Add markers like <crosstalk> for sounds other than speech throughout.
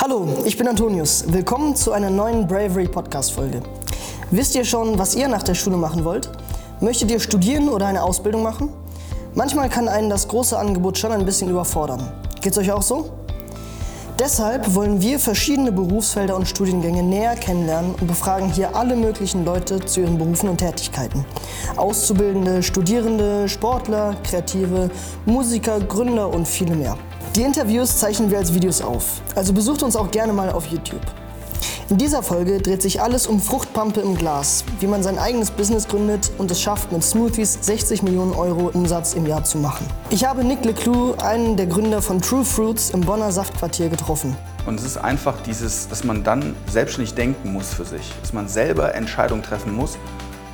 Hallo, ich bin Antonius. Willkommen zu einer neuen Bravery Podcast Folge. Wisst ihr schon, was ihr nach der Schule machen wollt? Möchtet ihr studieren oder eine Ausbildung machen? Manchmal kann einen das große Angebot schon ein bisschen überfordern. Geht's euch auch so? Deshalb wollen wir verschiedene Berufsfelder und Studiengänge näher kennenlernen und befragen hier alle möglichen Leute zu ihren Berufen und Tätigkeiten. Auszubildende, Studierende, Sportler, Kreative, Musiker, Gründer und viele mehr. Die Interviews zeichnen wir als Videos auf, also besucht uns auch gerne mal auf YouTube. In dieser Folge dreht sich alles um Fruchtpampe im Glas, wie man sein eigenes Business gründet und es schafft, mit Smoothies 60 Millionen Euro Umsatz im Jahr zu machen. Ich habe Nick Leclou, einen der Gründer von True Fruits im Bonner Saftquartier, getroffen. Und es ist einfach dieses, dass man dann selbstständig denken muss für sich, dass man selber Entscheidungen treffen muss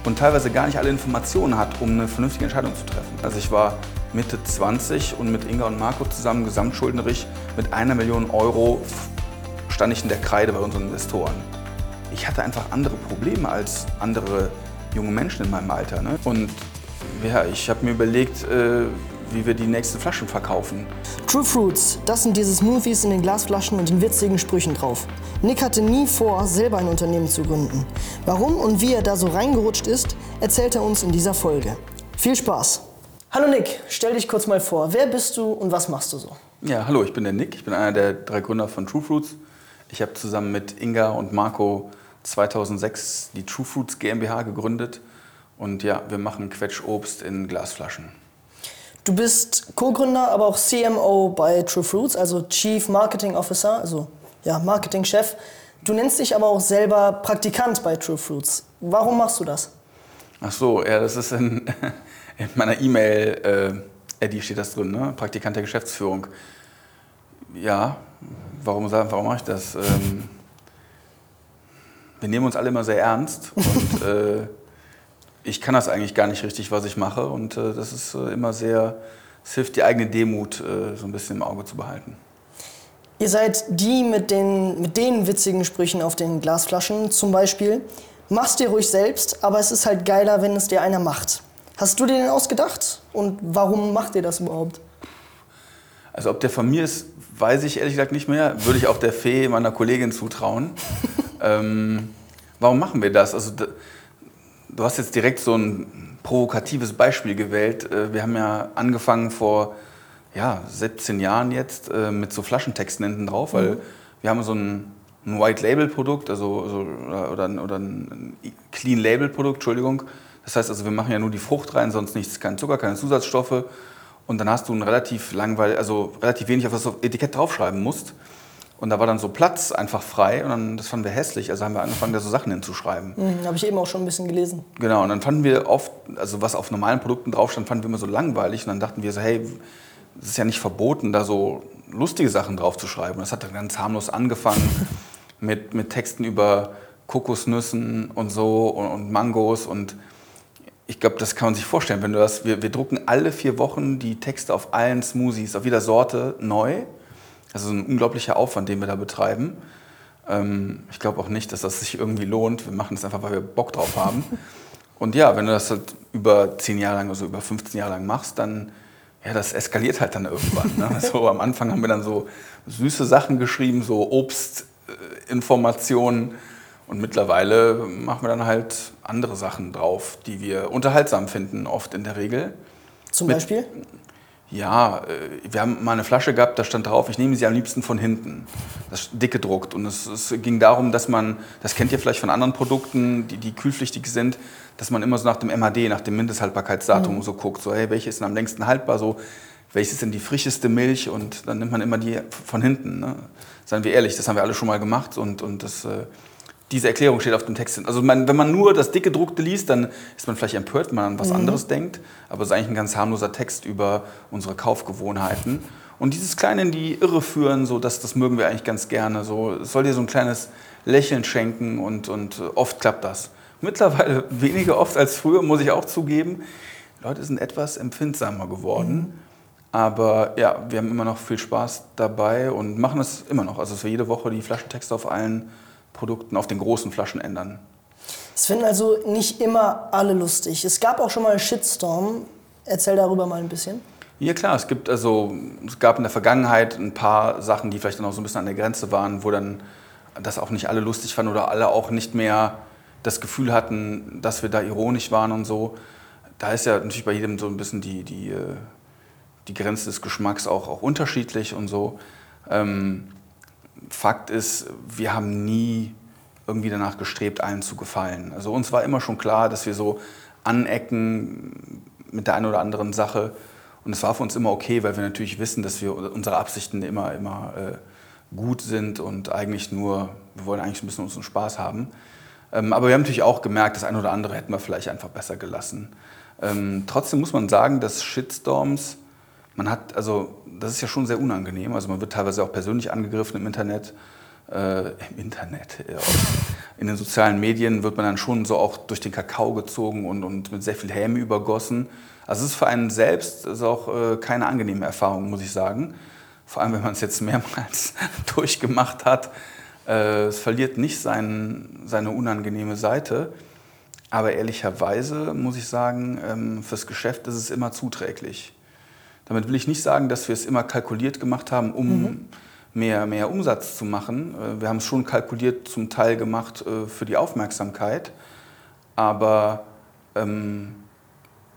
und teilweise gar nicht alle Informationen hat, um eine vernünftige Entscheidung zu treffen. Also ich war Mitte 20 und mit Inga und Marco zusammen gesamtschuldnerig mit einer Million Euro stand ich in der Kreide bei unseren Investoren. Ich hatte einfach andere Probleme als andere junge Menschen in meinem Alter. Ne? Und ja, ich habe mir überlegt, äh, wie wir die nächsten Flaschen verkaufen. True Fruits, das sind diese Smoothies in den Glasflaschen und den witzigen Sprüchen drauf. Nick hatte nie vor, selber ein Unternehmen zu gründen. Warum und wie er da so reingerutscht ist, erzählt er uns in dieser Folge. Viel Spaß! Hallo Nick, stell dich kurz mal vor. Wer bist du und was machst du so? Ja, hallo, ich bin der Nick. Ich bin einer der drei Gründer von True Fruits. Ich habe zusammen mit Inga und Marco 2006 die True Fruits GmbH gegründet. Und ja, wir machen Quetschobst in Glasflaschen. Du bist Co-Gründer, aber auch CMO bei True Fruits, also Chief Marketing Officer, also ja, Marketingchef. Du nennst dich aber auch selber Praktikant bei True Fruits. Warum machst du das? Ach so, ja, das ist in, <laughs> in meiner E-Mail, äh, Eddie steht das drin, ne? Praktikant der Geschäftsführung. Ja, warum, warum mache ich das? Ähm, wir nehmen uns alle immer sehr ernst <laughs> und äh, ich kann das eigentlich gar nicht richtig, was ich mache und äh, das ist äh, immer sehr, es hilft die eigene Demut äh, so ein bisschen im Auge zu behalten. Ihr seid die mit den, mit den witzigen Sprüchen auf den Glasflaschen zum Beispiel. Machst dir ruhig selbst, aber es ist halt geiler, wenn es dir einer macht. Hast du dir den ausgedacht? Und warum macht ihr das überhaupt? Also ob der von mir ist, weiß ich ehrlich gesagt nicht mehr. Würde ich auch der Fee meiner Kollegin zutrauen. <laughs> ähm, warum machen wir das? Also du hast jetzt direkt so ein provokatives Beispiel gewählt. Äh, wir haben ja angefangen vor ja, 17 Jahren jetzt äh, mit so Flaschentexten hinten drauf, weil mhm. wir haben so ein, ein White-Label-Produkt, also, so, oder, oder ein Clean-Label-Produkt, Entschuldigung das heißt also, wir machen ja nur die Frucht rein, sonst nichts, kein Zucker, keine Zusatzstoffe. Und dann hast du ein relativ langweilig, also relativ wenig, auf was du Etikett draufschreiben musst. Und da war dann so Platz einfach frei und dann, das fanden wir hässlich. Also haben wir angefangen, da so Sachen hinzuschreiben. Mhm, Habe ich eben auch schon ein bisschen gelesen. Genau, und dann fanden wir oft, also was auf normalen Produkten draufstand, fanden wir immer so langweilig. Und dann dachten wir so, hey, es ist ja nicht verboten, da so lustige Sachen draufzuschreiben. Das hat dann ganz harmlos angefangen <laughs> mit, mit Texten über Kokosnüssen und so und, und Mangos und ich glaube, das kann man sich vorstellen, wenn du das, wir, wir drucken alle vier Wochen die Texte auf allen Smoothies, auf jeder Sorte neu. Das ist ein unglaublicher Aufwand, den wir da betreiben. Ähm, ich glaube auch nicht, dass das sich irgendwie lohnt. Wir machen es einfach, weil wir Bock drauf haben. <laughs> Und ja, wenn du das halt über zehn Jahre lang, also über 15 Jahre lang machst, dann, ja, das eskaliert halt dann irgendwann. Ne? <laughs> so am Anfang haben wir dann so süße Sachen geschrieben, so Obstinformationen. Äh, und mittlerweile machen wir dann halt andere Sachen drauf, die wir unterhaltsam finden, oft in der Regel. Zum Mit, Beispiel? Ja, äh, wir haben mal eine Flasche gehabt, da stand drauf, ich nehme sie am liebsten von hinten. Das ist dick gedruckt. Und es, es, ging darum, dass man, das kennt ihr vielleicht von anderen Produkten, die, die kühlpflichtig sind, dass man immer so nach dem MHD, nach dem Mindesthaltbarkeitsdatum mhm. so guckt, so hey, welche ist denn am längsten haltbar, so welches ist denn die frischeste Milch und dann nimmt man immer die von hinten. Ne? Seien wir ehrlich, das haben wir alle schon mal gemacht und, und das äh, diese Erklärung steht auf dem Text. Also man, wenn man nur das dicke Druckte liest, dann ist man vielleicht empört, wenn man an was mhm. anderes denkt. Aber es ist eigentlich ein ganz harmloser Text über unsere Kaufgewohnheiten. Und dieses Kleine in die Irre führen, so, das, das mögen wir eigentlich ganz gerne. So, es soll dir so ein kleines Lächeln schenken und, und oft klappt das. Mittlerweile <laughs> weniger oft als früher, muss ich auch zugeben. Die Leute sind etwas empfindsamer geworden. Mhm. Aber ja, wir haben immer noch viel Spaß dabei und machen es immer noch. Also dass wir jede Woche die Flaschentexte auf allen Produkten auf den großen Flaschen ändern. Es finden also nicht immer alle lustig. Es gab auch schon mal einen Shitstorm. Erzähl darüber mal ein bisschen. Ja klar, es gibt also, es gab in der Vergangenheit ein paar Sachen, die vielleicht dann auch so ein bisschen an der Grenze waren, wo dann das auch nicht alle lustig fanden oder alle auch nicht mehr das Gefühl hatten, dass wir da ironisch waren und so. Da ist ja natürlich bei jedem so ein bisschen die, die, äh, die Grenze des Geschmacks auch, auch unterschiedlich und so. Ähm, Fakt ist, wir haben nie irgendwie danach gestrebt, allen zu gefallen. Also uns war immer schon klar, dass wir so anecken mit der einen oder anderen Sache. Und es war für uns immer okay, weil wir natürlich wissen, dass wir unsere Absichten immer, immer äh, gut sind und eigentlich nur, wir wollen eigentlich ein bisschen unseren Spaß haben. Ähm, aber wir haben natürlich auch gemerkt, das eine oder andere hätten wir vielleicht einfach besser gelassen. Ähm, trotzdem muss man sagen, dass Shitstorms, man hat, also das ist ja schon sehr unangenehm. Also man wird teilweise auch persönlich angegriffen im Internet. Äh, Im Internet, ja. in den sozialen Medien wird man dann schon so auch durch den Kakao gezogen und, und mit sehr viel Häme übergossen. Also es ist für einen selbst ist auch äh, keine angenehme Erfahrung, muss ich sagen. Vor allem, wenn man es jetzt mehrmals <laughs> durchgemacht hat. Äh, es verliert nicht sein, seine unangenehme Seite. Aber ehrlicherweise muss ich sagen, ähm, fürs Geschäft ist es immer zuträglich. Damit will ich nicht sagen, dass wir es immer kalkuliert gemacht haben, um mhm. mehr, mehr Umsatz zu machen. Äh, wir haben es schon kalkuliert zum Teil gemacht äh, für die Aufmerksamkeit. Aber ähm,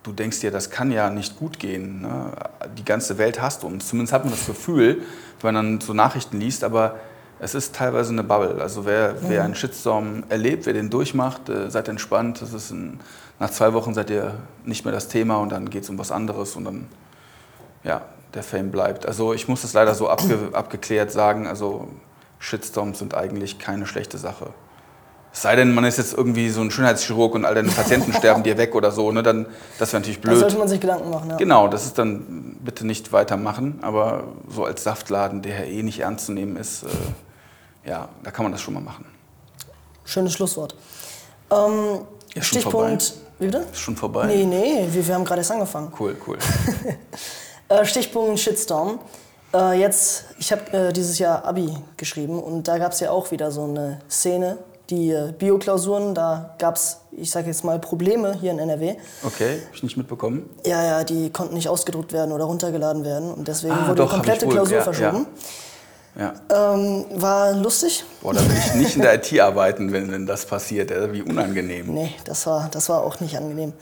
du denkst dir, das kann ja nicht gut gehen. Ne? Die ganze Welt hasst uns. Zumindest hat man das Gefühl, wenn man dann so Nachrichten liest. Aber es ist teilweise eine Bubble. Also wer, mhm. wer einen Shitstorm erlebt, wer den durchmacht, äh, seid entspannt. Das ist ein, nach zwei Wochen seid ihr nicht mehr das Thema und dann geht es um was anderes und dann, ja, der Fame bleibt. Also ich muss das leider so abge, <clears throat> abgeklärt sagen. Also Shitstorms sind eigentlich keine schlechte Sache. Es sei denn, man ist jetzt irgendwie so ein Schönheitschirurg und all deine Patienten <laughs> sterben dir weg oder so, ne, dann, das wäre natürlich blöd. Da sollte man sich Gedanken machen, ja. Genau, das ist dann bitte nicht weitermachen, aber so als Saftladen, der eh nicht ernst zu nehmen ist, äh, ja, da kann man das schon mal machen. Schönes Schlusswort. Ähm, ja, Stichpunkt. Wie bitte? Ist schon vorbei. Nee, nee, wir, wir haben gerade erst angefangen. Cool, cool. <laughs> äh, Stichpunkt Shitstorm. Äh, jetzt, ich habe äh, dieses Jahr Abi geschrieben und da gab es ja auch wieder so eine Szene, die äh, Bioklausuren, da gab es, ich sage jetzt mal, Probleme hier in NRW. Okay, habe ich nicht mitbekommen. Ja, ja, die konnten nicht ausgedruckt werden oder runtergeladen werden und deswegen ah, wurde doch, die komplette Klausur ja, verschoben. Ja. Ja. Ähm, war lustig. Boah, da will ich nicht in der IT arbeiten, wenn, wenn das passiert. Wie unangenehm. Nee, das war, das war auch nicht angenehm.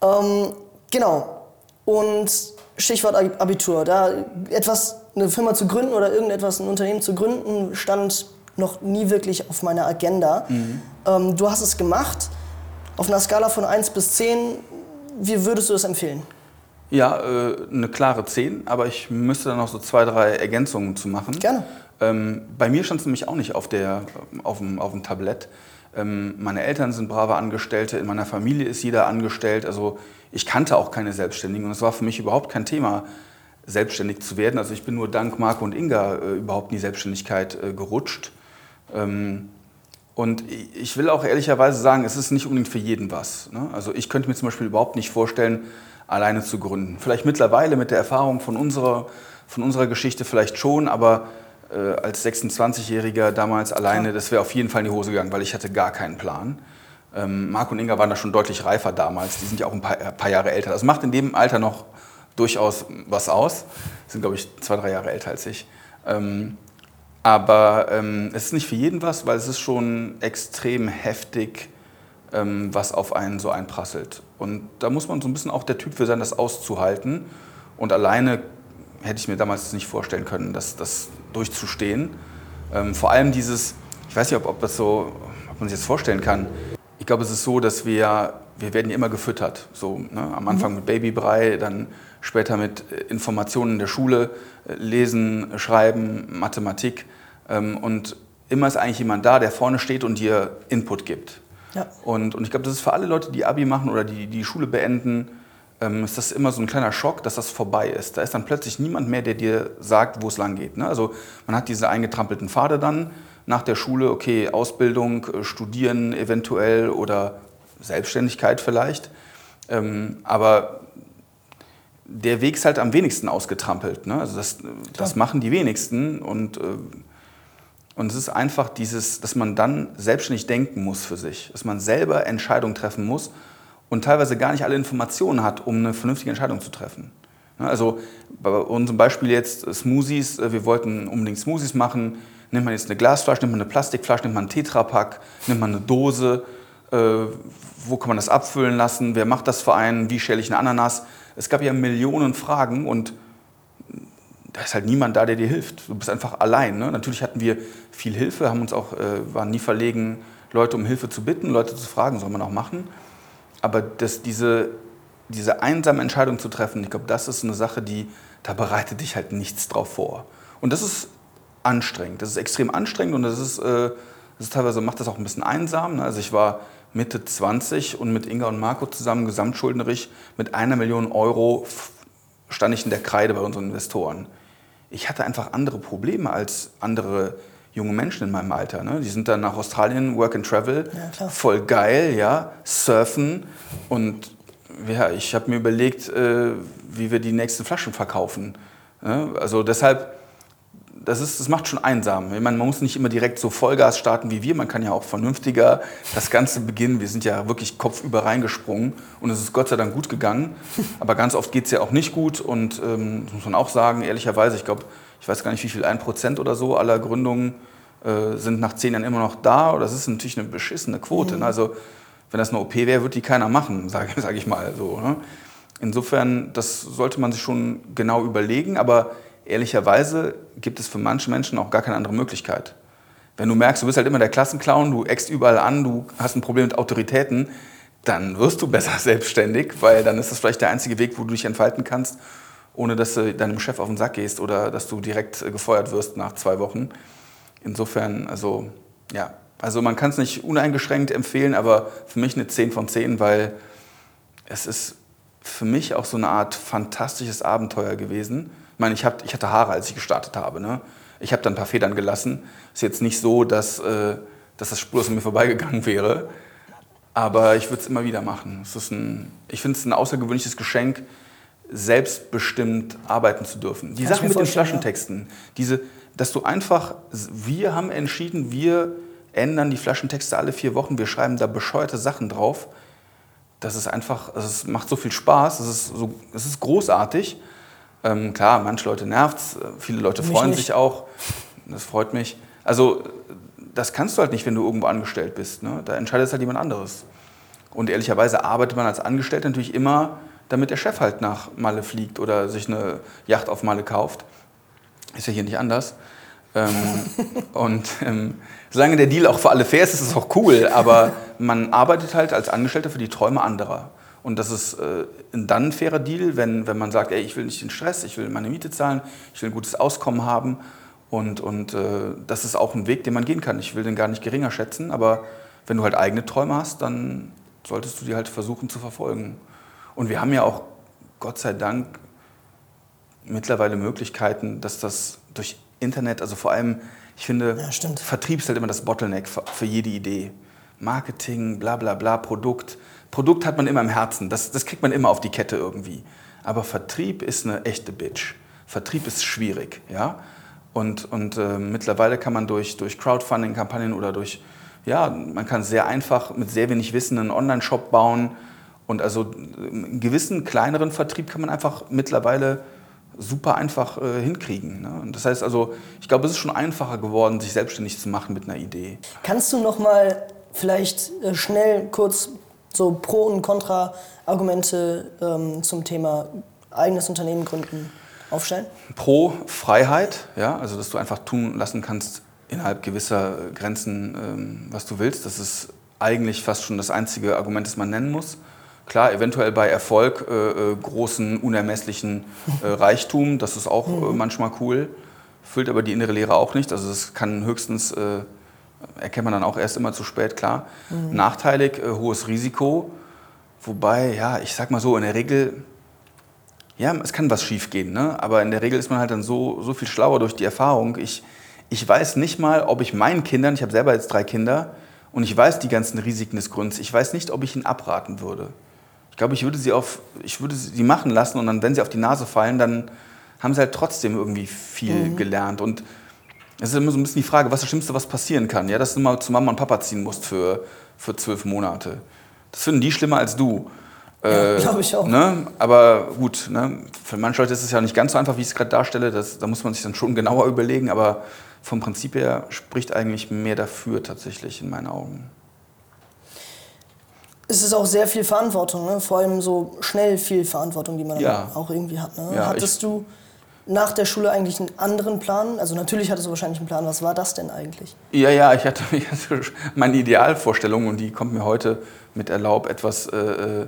Ähm, genau. Und Stichwort Abitur. Da etwas, eine Firma zu gründen oder irgendetwas, ein Unternehmen zu gründen, stand noch nie wirklich auf meiner Agenda. Mhm. Ähm, du hast es gemacht. Auf einer Skala von 1 bis 10, wie würdest du das empfehlen? Ja, äh, eine klare 10, aber ich müsste dann noch so zwei, drei Ergänzungen zu machen. Gerne. Ähm, bei mir stand es nämlich auch nicht auf, der, auf, dem, auf dem Tablett. Ähm, meine Eltern sind brave Angestellte, in meiner Familie ist jeder angestellt. Also ich kannte auch keine Selbstständigen und es war für mich überhaupt kein Thema, selbstständig zu werden. Also ich bin nur dank Marco und Inga äh, überhaupt in die Selbstständigkeit äh, gerutscht. Ähm, und ich will auch ehrlicherweise sagen, es ist nicht unbedingt für jeden was. Ne? Also ich könnte mir zum Beispiel überhaupt nicht vorstellen, alleine zu gründen. Vielleicht mittlerweile mit der Erfahrung von unserer, von unserer Geschichte vielleicht schon, aber äh, als 26-Jähriger damals alleine, das wäre auf jeden Fall in die Hose gegangen, weil ich hatte gar keinen Plan. Ähm, Marc und Inga waren da schon deutlich reifer damals, die sind ja auch ein paar, ein paar Jahre älter. Das macht in dem Alter noch durchaus was aus. Die sind, glaube ich, zwei, drei Jahre älter als ich. Ähm, aber ähm, es ist nicht für jeden was, weil es ist schon extrem heftig, ähm, was auf einen so einprasselt. Und da muss man so ein bisschen auch der Typ für sein, das auszuhalten. Und alleine hätte ich mir damals nicht vorstellen können, das, das durchzustehen. Ähm, vor allem dieses, ich weiß nicht, ob, ob, das so, ob man sich das vorstellen kann. Ich glaube, es ist so, dass wir, wir werden ja immer gefüttert. So, ne? Am Anfang mhm. mit Babybrei, dann später mit äh, Informationen in der Schule, äh, Lesen, Schreiben, Mathematik. Ähm, und immer ist eigentlich jemand da, der vorne steht und dir Input gibt. Ja. Und, und ich glaube, das ist für alle Leute, die Abi machen oder die die Schule beenden, ähm, ist das immer so ein kleiner Schock, dass das vorbei ist. Da ist dann plötzlich niemand mehr, der dir sagt, wo es lang geht. Ne? Also man hat diese eingetrampelten Pfade dann nach der Schule, okay, Ausbildung, äh, Studieren eventuell oder Selbstständigkeit vielleicht. Ähm, aber der Weg ist halt am wenigsten ausgetrampelt. Ne? Also das, das machen die wenigsten und äh, und es ist einfach dieses, dass man dann selbstständig denken muss für sich, dass man selber Entscheidungen treffen muss und teilweise gar nicht alle Informationen hat, um eine vernünftige Entscheidung zu treffen. Also bei unserem Beispiel jetzt Smoothies, äh, wir wollten unbedingt Smoothies machen. Nimmt man jetzt eine Glasflasche, nimmt man eine Plastikflasche, nimmt man einen Tetrapack, nimmt man eine Dose, äh, wo kann man das abfüllen lassen, wer macht das für einen, wie stelle ich eine Ananas. Es gab ja Millionen Fragen und da ist halt niemand da, der dir hilft. Du bist einfach allein. Ne? Natürlich hatten wir viel Hilfe, haben uns auch, äh, waren nie verlegen, Leute um Hilfe zu bitten, Leute zu fragen, soll man auch machen. Aber das, diese, diese einsame Entscheidung zu treffen, ich glaube, das ist eine Sache, die, da bereitet dich halt nichts drauf vor. Und das ist anstrengend. Das ist extrem anstrengend und das ist, äh, das ist teilweise macht das auch ein bisschen einsam. Ne? Also ich war Mitte 20 und mit Inga und Marco zusammen gesamtschuldnerig mit einer Million Euro stand ich in der Kreide bei unseren Investoren. Ich hatte einfach andere Probleme als andere junge Menschen in meinem Alter. Ne? Die sind dann nach Australien, Work and Travel, ja, voll geil, ja, surfen und ja, ich habe mir überlegt, äh, wie wir die nächsten Flaschen verkaufen. Ne? Also deshalb das, ist, das macht schon einsam. Ich meine, man muss nicht immer direkt so Vollgas starten wie wir, man kann ja auch vernünftiger das Ganze beginnen. Wir sind ja wirklich kopfüber reingesprungen und es ist Gott sei Dank gut gegangen. Aber ganz oft geht es ja auch nicht gut und ähm, das muss man auch sagen, ehrlicherweise, ich glaube, ich weiß gar nicht, wie viel, ein Prozent oder so aller Gründungen äh, sind nach zehn Jahren immer noch da. Das ist natürlich eine beschissene Quote. Mhm. Also wenn das eine OP wäre, würde die keiner machen, <laughs> sage sag ich mal so. Ne? Insofern, das sollte man sich schon genau überlegen, aber ehrlicherweise gibt es für manche Menschen auch gar keine andere Möglichkeit. Wenn du merkst, du bist halt immer der Klassenclown, du eckst überall an, du hast ein Problem mit Autoritäten, dann wirst du besser <laughs> selbstständig, weil dann ist das vielleicht der einzige Weg, wo du dich entfalten kannst, ohne dass du deinem Chef auf den Sack gehst oder dass du direkt äh, gefeuert wirst nach zwei Wochen. Insofern, also ja, also man kann es nicht uneingeschränkt empfehlen, aber für mich eine 10 von 10, weil es ist für mich auch so eine Art fantastisches Abenteuer gewesen ich meine, ich, hab, ich hatte Haare, als ich gestartet habe. Ne? Ich habe dann ein paar Federn gelassen. Ist jetzt nicht so, dass, äh, dass das spurlos an mir vorbeigegangen wäre. Aber ich würde es immer wieder machen. Ein, ich finde es ein außergewöhnliches Geschenk, selbstbestimmt arbeiten zu dürfen. Die Sachen mit den Flaschentexten, diese, dass du einfach, wir haben entschieden, wir ändern die Flaschentexte alle vier Wochen, wir schreiben da bescheuerte Sachen drauf. Das ist einfach, es macht so viel Spaß, es ist, so, es ist großartig. Ähm, klar, manche Leute nervt es, viele Leute mich freuen nicht. sich auch. Das freut mich. Also das kannst du halt nicht, wenn du irgendwo angestellt bist. Ne? Da entscheidet halt jemand anderes. Und ehrlicherweise arbeitet man als Angestellter natürlich immer, damit der Chef halt nach Malle fliegt oder sich eine Yacht auf Malle kauft. Ist ja hier nicht anders. Ähm, <laughs> und ähm, solange der Deal auch für alle fair ist, ist es auch cool. Aber man arbeitet halt als Angestellter für die Träume anderer. Und das ist äh, dann ein fairer Deal, wenn, wenn man sagt, ey, ich will nicht den Stress, ich will meine Miete zahlen, ich will ein gutes Auskommen haben. Und, und äh, das ist auch ein Weg, den man gehen kann. Ich will den gar nicht geringer schätzen, aber wenn du halt eigene Träume hast, dann solltest du die halt versuchen zu verfolgen. Und wir haben ja auch, Gott sei Dank, mittlerweile Möglichkeiten, dass das durch Internet, also vor allem, ich finde, ja, Vertrieb ist halt immer das Bottleneck für, für jede Idee. Marketing, bla bla bla, Produkt Produkt hat man immer im Herzen, das, das kriegt man immer auf die Kette irgendwie. Aber Vertrieb ist eine echte Bitch. Vertrieb ist schwierig, ja. Und, und äh, mittlerweile kann man durch, durch Crowdfunding-Kampagnen oder durch, ja, man kann sehr einfach mit sehr wenig Wissen einen Online-Shop bauen. Und also einen gewissen kleineren Vertrieb kann man einfach mittlerweile super einfach äh, hinkriegen. Ne? Und das heißt also, ich glaube, es ist schon einfacher geworden, sich selbstständig zu machen mit einer Idee. Kannst du noch mal vielleicht äh, schnell kurz so Pro- und Kontra-Argumente ähm, zum Thema eigenes Unternehmen gründen aufstellen? Pro Freiheit, ja, also dass du einfach tun lassen kannst innerhalb gewisser Grenzen, ähm, was du willst. Das ist eigentlich fast schon das einzige Argument, das man nennen muss. Klar, eventuell bei Erfolg äh, äh, großen, unermesslichen äh, Reichtum, das ist auch mhm. manchmal cool, füllt aber die innere Lehre auch nicht. Also es kann höchstens äh, erkennt man dann auch erst immer zu spät, klar. Mhm. Nachteilig, hohes Risiko. Wobei, ja, ich sag mal so, in der Regel, ja, es kann was schief gehen, ne? aber in der Regel ist man halt dann so, so viel schlauer durch die Erfahrung. Ich, ich weiß nicht mal, ob ich meinen Kindern, ich habe selber jetzt drei Kinder, und ich weiß die ganzen Risiken des Gründs, ich weiß nicht, ob ich ihnen abraten würde. Ich glaube, ich würde sie auf, ich würde sie machen lassen und dann, wenn sie auf die Nase fallen, dann haben sie halt trotzdem irgendwie viel mhm. gelernt. Und es ist immer so ein bisschen die Frage, was ist das Schlimmste, was passieren kann? Ja, dass du mal zu Mama und Papa ziehen musst für, für zwölf Monate. Das finden die schlimmer als du. Ja, glaube ich auch. Ne? Aber gut, ne? für manche Leute ist es ja nicht ganz so einfach, wie ich es gerade darstelle. Das, da muss man sich dann schon genauer überlegen. Aber vom Prinzip her spricht eigentlich mehr dafür tatsächlich in meinen Augen. Es ist auch sehr viel Verantwortung, ne? vor allem so schnell viel Verantwortung, die man Ja. dann auch irgendwie hat. Ne? Ja, hattest du nach der Schule eigentlich einen anderen Plan? Also natürlich hattest du wahrscheinlich einen Plan. Was war das denn eigentlich? Ja, ja, ich hatte, <laughs> ich hatte meine Idealvorstellung und die kommt mir heute mit Erlaub etwas äh, äh,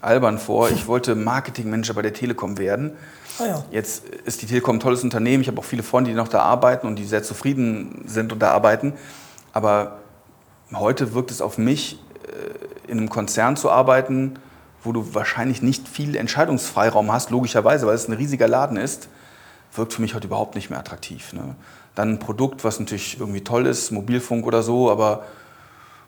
albern vor. Ich wollte Marketingmanager bei der Telekom werden. Ah ja. Jetzt ist die Telekom ein tolles Unternehmen. Ich habe auch viele Freunde, die noch da arbeiten und die sehr zufrieden sind und da arbeiten. Aber heute wirkt es auf mich, in einem Konzern zu arbeiten, wo du wahrscheinlich nicht viel Entscheidungsfreiraum hast, logischerweise, weil es ein riesiger Laden ist, wirkt für mich heute überhaupt nicht mehr attraktiv. Ne? Dann ein Produkt, was natürlich irgendwie toll ist, Mobilfunk oder so, aber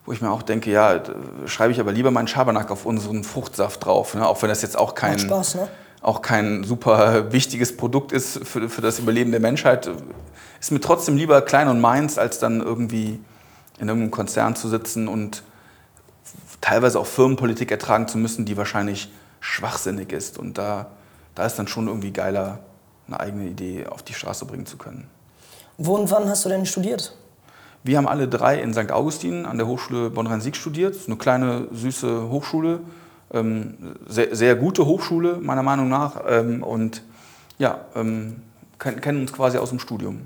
wo ich mir auch denke, ja, schreibe ich aber lieber meinen Schabernack auf unseren Fruchtsaft drauf, ne? auch wenn das jetzt auch kein, Spaß, ne? auch kein super wichtiges Produkt ist für, für das Überleben der Menschheit, ist mir trotzdem lieber klein und meins, als dann irgendwie in irgendeinem Konzern zu sitzen und teilweise auch Firmenpolitik ertragen zu müssen, die wahrscheinlich schwachsinnig ist. Und da, da ist dann schon irgendwie geiler, eine eigene Idee auf die Straße bringen zu können. Wo und wann hast du denn studiert? Wir haben alle drei in St. Augustin an der Hochschule Bonn-Rhein-Sieg studiert. Das ist eine kleine, süße Hochschule. Ähm, sehr, sehr gute Hochschule, meiner Meinung nach. Ähm, und ja, ähm, ken- kennen uns quasi aus dem Studium.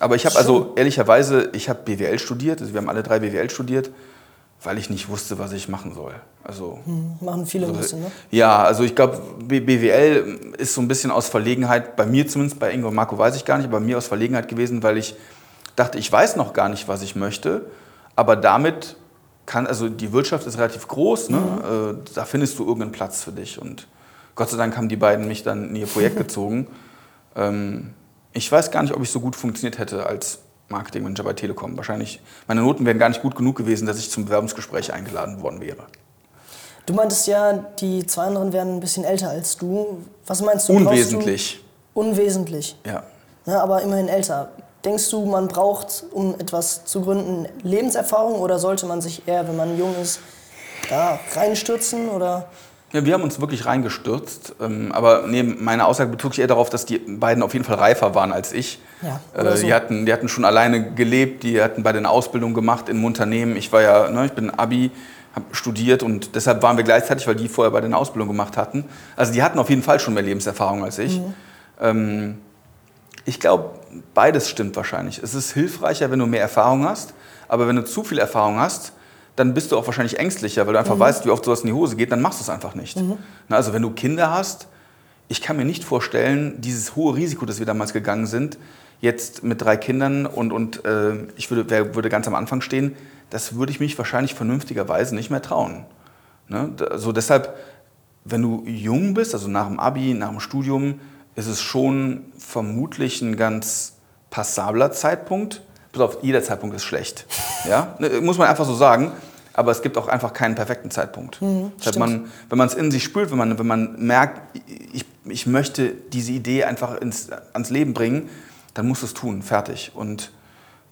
Aber ich habe also ehrlicherweise, ich habe BWL studiert, also wir haben alle drei BWL studiert, weil ich nicht wusste, was ich machen soll. Also Machen viele ein bisschen, ne? ja, also ich glaube, BWL ist so ein bisschen aus Verlegenheit, bei mir zumindest, bei Ingo und Marco weiß ich gar nicht, aber bei mir aus Verlegenheit gewesen, weil ich dachte, ich weiß noch gar nicht, was ich möchte, aber damit kann, also die Wirtschaft ist relativ groß, ne? äh, da findest du irgendeinen Platz für dich und Gott sei Dank haben die beiden mich dann in ihr Projekt <laughs> gezogen. Ähm, ich weiß gar nicht, ob ich so gut funktioniert hätte als Marketingmanager bei Telekom. Wahrscheinlich, meine Noten wären gar nicht gut genug gewesen, dass ich zum Bewerbungsgespräch eingeladen worden wäre. Du meintest ja, die zwei anderen wären ein bisschen älter als du. Was meinst du? Unwesentlich, Du unwesentlich. ja. Ja, aber immerhin älter. Denkst du, man braucht, um etwas zu gründen, Lebenserfahrung oder sollte man sich eher, wenn man jung ist, da reinstürzen? Oder? Ja, wir haben uns wirklich reingestürzt. Ähm, aber nee, meine Aussage bezog sich eher darauf, dass die beiden auf jeden Fall reifer waren als ich. Ja, äh, so. die, hatten, die hatten schon alleine gelebt, die hatten beide eine Ausbildung gemacht in einem Unternehmen. Ich war ja, ne, ich bin Abi, habe studiert und deshalb waren wir gleichzeitig, weil die vorher beide eine Ausbildung gemacht hatten. Also die hatten auf jeden Fall schon mehr Lebenserfahrung als ich. Mhm. Ähm, ich glaube, beides stimmt wahrscheinlich. Es ist hilfreicher, wenn du mehr Erfahrung hast, aber wenn du zu viel Erfahrung hast, dann bist du auch wahrscheinlich ängstlicher, weil du einfach weißt, wie oft sowas in die Hose geht, dann machst du es einfach nicht. Na, also wenn du Kinder hast, ich kann mir nicht vorstellen, dieses hohe Risiko, das wir damals gegangen sind, jetzt mit drei Kindern und, und äh, ich würde, wer, würde ganz am Anfang stehen, das würde ich mich wahrscheinlich vernünftigerweise nicht mehr trauen. Ne? Also deshalb, wenn du jung bist, also nach dem Abi, nach dem Studium, ist es schon vermutlich ein ganz passabler Zeitpunkt. Pass auf, jeder Zeitpunkt ist schlecht. Ja? Ne, Muss man einfach so sagen. Aber es gibt auch einfach keinen perfekten Zeitpunkt. Deshalb man, wenn man es in sich spürt, wenn man, wenn man merkt, ich, ich möchte diese Idee einfach ins, ans Leben bringen, dann musst du es tun, fertig. Und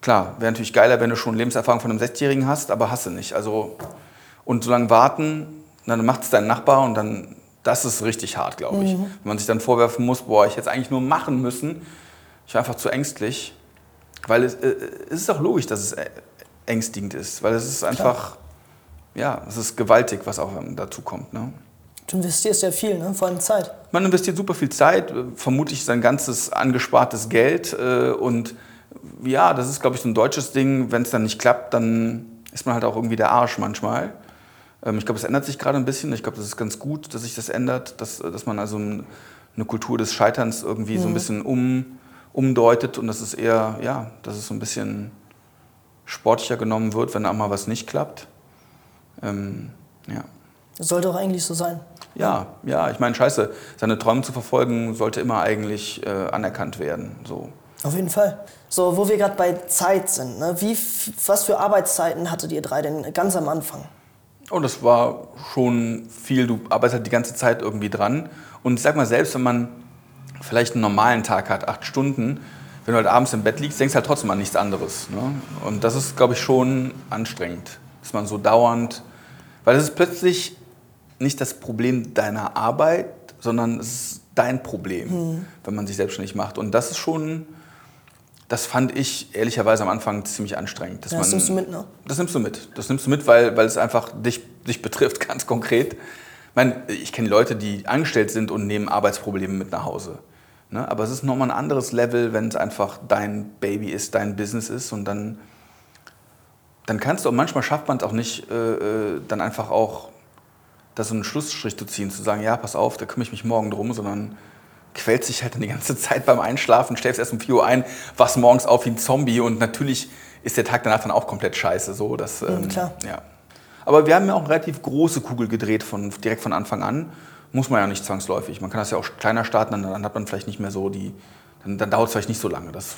klar, wäre natürlich geiler, wenn du schon Lebenserfahrung von einem 60-Jährigen hast, aber hast du nicht. Also, und so lange warten, dann macht es dein Nachbar und dann, das ist richtig hart, glaube ich. Wenn man sich dann vorwerfen muss, boah, ich hätte es eigentlich nur machen müssen, ich war einfach zu ängstlich. Weil es, äh, es ist auch logisch, dass es äh, ängstigend ist, weil es ist einfach, ja, es ist gewaltig, was auch ähm, dazu kommt. Ne? Du investierst ja viel, ne? vor allem Zeit. Man investiert super viel Zeit, äh, vermutlich sein ganzes angespartes Geld äh, und ja, das ist, glaube ich, so ein deutsches Ding. Wenn es dann nicht klappt, dann ist man halt auch irgendwie der Arsch manchmal. Ähm, ich glaube, es ändert sich gerade ein bisschen. Ich glaube, das ist ganz gut, dass sich das ändert, dass, dass man also ein- eine Kultur des Scheiterns irgendwie so ein bisschen um, umdeutet und dass es eher, ja, dass es so ein bisschen sportlicher genommen wird, wenn auch mal was nicht klappt. Ähm, ja. Das sollte auch eigentlich so sein. Ja, ja, ich meine, scheiße, seine Träume zu verfolgen sollte immer eigentlich äh, anerkannt werden. So. Auf jeden Fall. So, wo wir gerade bei Zeit sind, ne? Wie, was für Arbeitszeiten hattet ihr drei denn ganz am Anfang? Und das war schon viel, du arbeitest halt die ganze Zeit irgendwie dran. Und ich sag mal, selbst wenn man vielleicht einen normalen Tag hat, acht Stunden, wenn du halt abends im Bett liegst, denkst du halt trotzdem an nichts anderes. Ne? Und das ist, glaube ich, schon anstrengend, dass man so dauernd Weil es ist plötzlich nicht das Problem deiner Arbeit, sondern es ist dein Problem, hm. wenn man sich selbstständig macht. Und das ist schon, das fand ich ehrlicherweise am Anfang ziemlich anstrengend. Ja, das man, nimmst du mit, ne? Das nimmst du mit. Das nimmst du mit, weil, weil es einfach dich, dich betrifft, <laughs> ganz konkret. Ich, meine, ich kenne Leute, die angestellt sind und nehmen Arbeitsprobleme mit nach Hause. Ne? Aber es ist nochmal ein anderes Level, wenn es einfach dein Baby ist, dein Business ist und dann, dann kannst du, und manchmal schafft man es auch nicht, äh, äh, dann einfach auch da so einen Schlussstrich zu ziehen, zu sagen, ja, pass auf, da kümmere ich mich morgen drum, sondern quält sich halt dann die ganze <laughs> Zeit beim Einschlafen, stellst erst um 4 Uhr ein, wachst morgens auf wie ein Zombie und natürlich ist der Tag danach dann auch komplett scheiße. So, dass, ähm, Klar. Ja. Aber wir haben ja auch eine relativ große Kugel gedreht, von, direkt von Anfang an. Muss man ja nicht zwangsläufig. Man kann das ja auch kleiner starten, dann, dann hat man vielleicht nicht mehr so die, dann, dann dauert es vielleicht nicht so lange. Das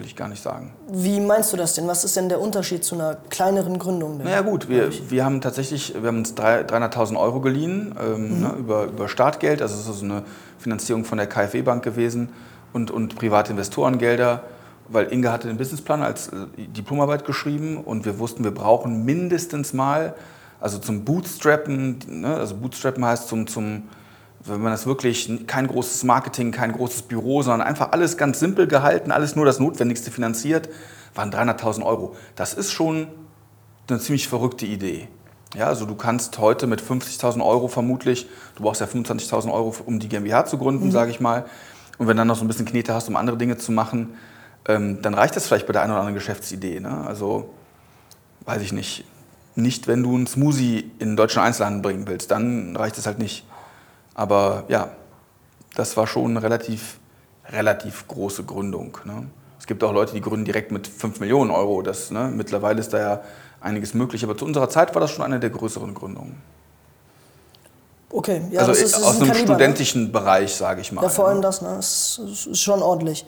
will ich gar nicht sagen. Wie meinst du das denn? Was ist denn der Unterschied zu einer kleineren Gründung? Denn? Naja gut, wir, wir haben tatsächlich, wir haben uns 300.000 Euro geliehen ähm, mhm. ne, über, über Startgeld. Also es ist so eine Finanzierung von der KfW Bank gewesen und, und private Investorengelder weil Inge hatte den Businessplan als äh, Diplomarbeit geschrieben und wir wussten, wir brauchen mindestens mal, also zum Bootstrappen, ne, also Bootstrappen heißt zum, zum, wenn man das wirklich, kein großes Marketing, kein großes Büro, sondern einfach alles ganz simpel gehalten, alles nur das Notwendigste finanziert, waren 300.000 Euro. Das ist schon eine ziemlich verrückte Idee. Ja, also du kannst heute mit 50.000 Euro vermutlich, du brauchst ja 25.000 Euro, um die GmbH zu gründen, mhm. sage ich mal. Und wenn du dann noch so ein bisschen Knete hast, um andere Dinge zu machen, ähm, dann reicht das vielleicht bei der einen oder anderen Geschäftsidee. Ne? Also, weiß ich nicht. Nicht, wenn du einen Smoothie in den deutschen Einzelhandel bringen willst, dann reicht es halt nicht. Aber ja, das war schon eine relativ, relativ große Gründung. Ne? Es gibt auch Leute, die gründen direkt mit 5 Millionen Euro. Das, ne? Mittlerweile ist da ja einiges möglich. Aber zu unserer Zeit war das schon eine der größeren Gründungen. Okay, ja, also das ist, das aus ist ein einem Kaliber, ne? studentischen ne? Bereich, sage ich mal. Ja, vor allem ne? das, ne? das ist schon ordentlich.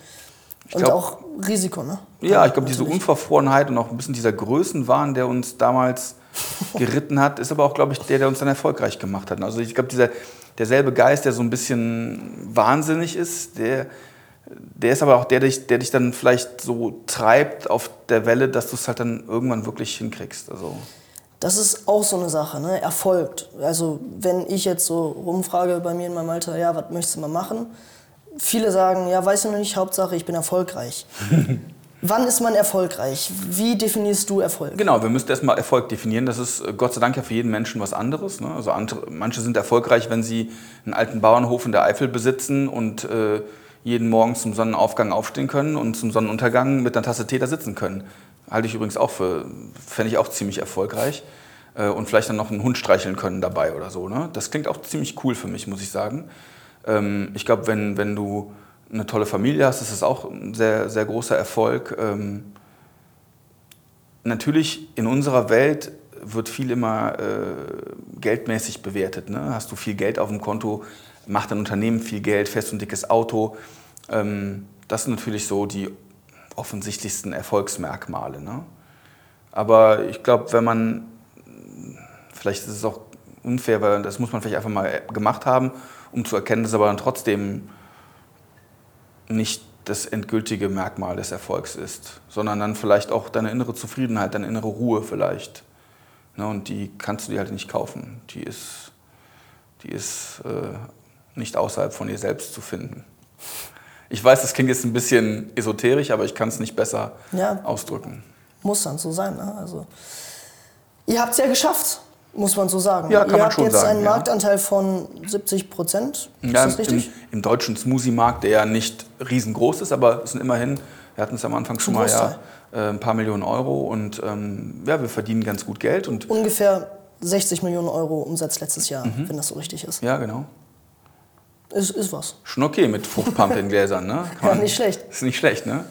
Ich und glaub, auch Risiko, ne? Ja, ich glaube, diese Unverfrorenheit und auch ein bisschen dieser Größenwahn, der uns damals <laughs> geritten hat, ist aber auch, glaube ich, der, der uns dann erfolgreich gemacht hat. Also ich glaube, dieser derselbe Geist, der so ein bisschen wahnsinnig ist, der, der ist aber auch der, der dich, der dich dann vielleicht so treibt auf der Welle, dass du es halt dann irgendwann wirklich hinkriegst. Also das ist auch so eine Sache, ne? Erfolg. Also wenn ich jetzt so rumfrage bei mir in meinem Alter, ja, was möchtest du mal machen? viele sagen, ja, weiß ich noch nicht, Hauptsache ich bin erfolgreich. <laughs> Wann ist man erfolgreich? Wie definierst du Erfolg? Genau, wir müssen erstmal Erfolg definieren. Das ist äh, Gott sei Dank ja für jeden Menschen was anderes. Ne? Also andere, manche sind erfolgreich, wenn sie einen alten Bauernhof in der Eifel besitzen und äh, jeden Morgen zum Sonnenaufgang aufstehen können und zum Sonnenuntergang mit einer Tasse Tee da sitzen können. Halte ich übrigens auch für, fände ich auch ziemlich erfolgreich. Äh, und vielleicht dann noch einen Hund streicheln können dabei oder so. Ne? Das klingt auch ziemlich cool für mich, muss ich sagen. Ähm, ich glaube, wenn, wenn du eine tolle Familie hast, ist das auch ein sehr, sehr großer Erfolg. Ähm, natürlich in unserer Welt wird viel immer äh, geldmäßig bewertet. Ne? Hast du viel Geld auf dem Konto, macht dein Unternehmen viel Geld, fährst du ein dickes Auto. Ähm, das sind natürlich so die offensichtlichsten Erfolgsmerkmale. Ne? Aber ich glaube, wenn man, vielleicht ist es auch unfair, weil das muss man vielleicht einfach mal gemacht haben um zu erkennen, dass aber dann trotzdem nicht das endgültige Merkmal des Erfolgs ist, sondern dann vielleicht auch deine innere Zufriedenheit, deine innere Ruhe vielleicht. Ne, und die kannst du dir halt nicht kaufen. Die ist, die ist äh, nicht außerhalb von dir selbst zu finden. Ich weiß, das klingt jetzt ein bisschen esoterisch, aber ich kann es nicht besser ja, ausdrücken. Muss dann so sein. Ne? Also, ihr habt es ja geschafft muss man so sagen. Ja, kann Ihr man habt schon jetzt sagen, einen ja. Marktanteil von 70 Prozent. Ist ja, das richtig? Im, Im, deutschen Smoothie-Markt, der ja nicht riesengroß ist, aber es sind immerhin, wir hatten es am Anfang schon mal ja, äh, ein paar Millionen Euro und ähm, ja, wir verdienen ganz gut Geld. Und Ungefähr 60 Millionen Euro Umsatz letztes Jahr, mhm. wenn das so richtig ist. Ja, genau. Ist, ist was. Schon okay mit Fruchtpampe in Gläsern, ne? <laughs> ja, nicht schlecht. Ist nicht schlecht, ne?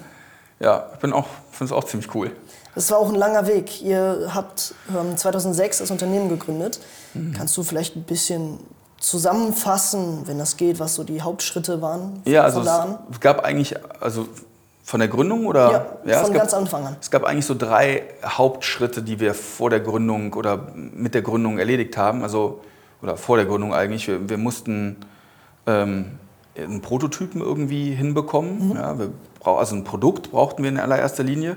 Ja, ich bin auch, finde es auch ziemlich cool. Das war auch ein langer Weg. Ihr habt 2006 ähm, das Unternehmen gegründet. Mhm. Kannst du vielleicht ein bisschen zusammenfassen, wenn das geht, was so die Hauptschritte waren? Ja, also es gab eigentlich, also von der Gründung oder? Ja, ja von gab, ganz Anfang an. Es gab eigentlich so drei Hauptschritte, die wir vor der Gründung oder mit der Gründung erledigt haben. Also, oder vor der Gründung eigentlich. Wir, wir mussten ähm, einen Prototypen irgendwie hinbekommen. Mhm. Ja, wir, also ein Produkt brauchten wir in allererster Linie.